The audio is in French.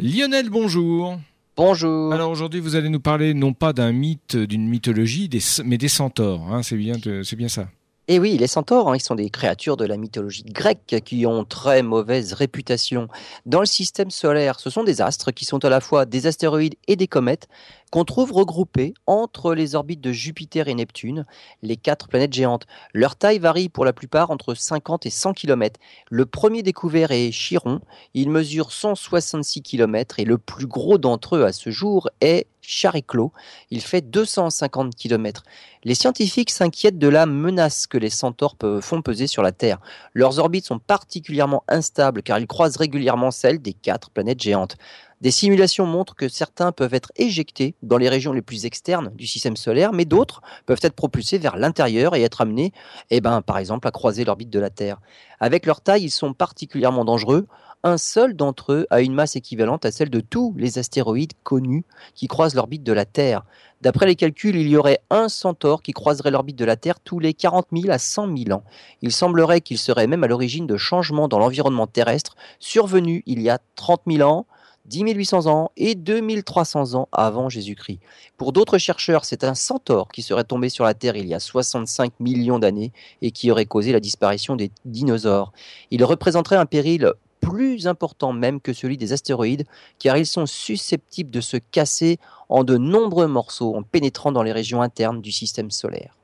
Lionel, bonjour. Bonjour. Alors aujourd'hui, vous allez nous parler non pas d'un mythe, d'une mythologie, mais des centaures. Hein, c'est bien, c'est bien ça. Et oui, les centaures, hein, ils sont des créatures de la mythologie grecque qui ont très mauvaise réputation. Dans le système solaire, ce sont des astres qui sont à la fois des astéroïdes et des comètes qu'on trouve regroupés entre les orbites de Jupiter et Neptune, les quatre planètes géantes. Leur taille varie pour la plupart entre 50 et 100 km. Le premier découvert est Chiron, il mesure 166 km et le plus gros d'entre eux à ce jour est Chariclo, il fait 250 km. Les scientifiques s'inquiètent de la menace que les centaures font peser sur la Terre. Leurs orbites sont particulièrement instables car ils croisent régulièrement celles des quatre planètes géantes. Des simulations montrent que certains peuvent être éjectés dans les régions les plus externes du système solaire, mais d'autres peuvent être propulsés vers l'intérieur et être amenés, eh ben, par exemple, à croiser l'orbite de la Terre. Avec leur taille, ils sont particulièrement dangereux. Un seul d'entre eux a une masse équivalente à celle de tous les astéroïdes connus qui croisent l'orbite de la Terre. D'après les calculs, il y aurait un centaure qui croiserait l'orbite de la Terre tous les 40 000 à 100 000 ans. Il semblerait qu'il serait même à l'origine de changements dans l'environnement terrestre survenus il y a 30 000 ans, 10 800 ans et 2300 ans avant Jésus-Christ. Pour d'autres chercheurs, c'est un centaure qui serait tombé sur la Terre il y a 65 millions d'années et qui aurait causé la disparition des dinosaures. Il représenterait un péril plus important même que celui des astéroïdes, car ils sont susceptibles de se casser en de nombreux morceaux en pénétrant dans les régions internes du système solaire.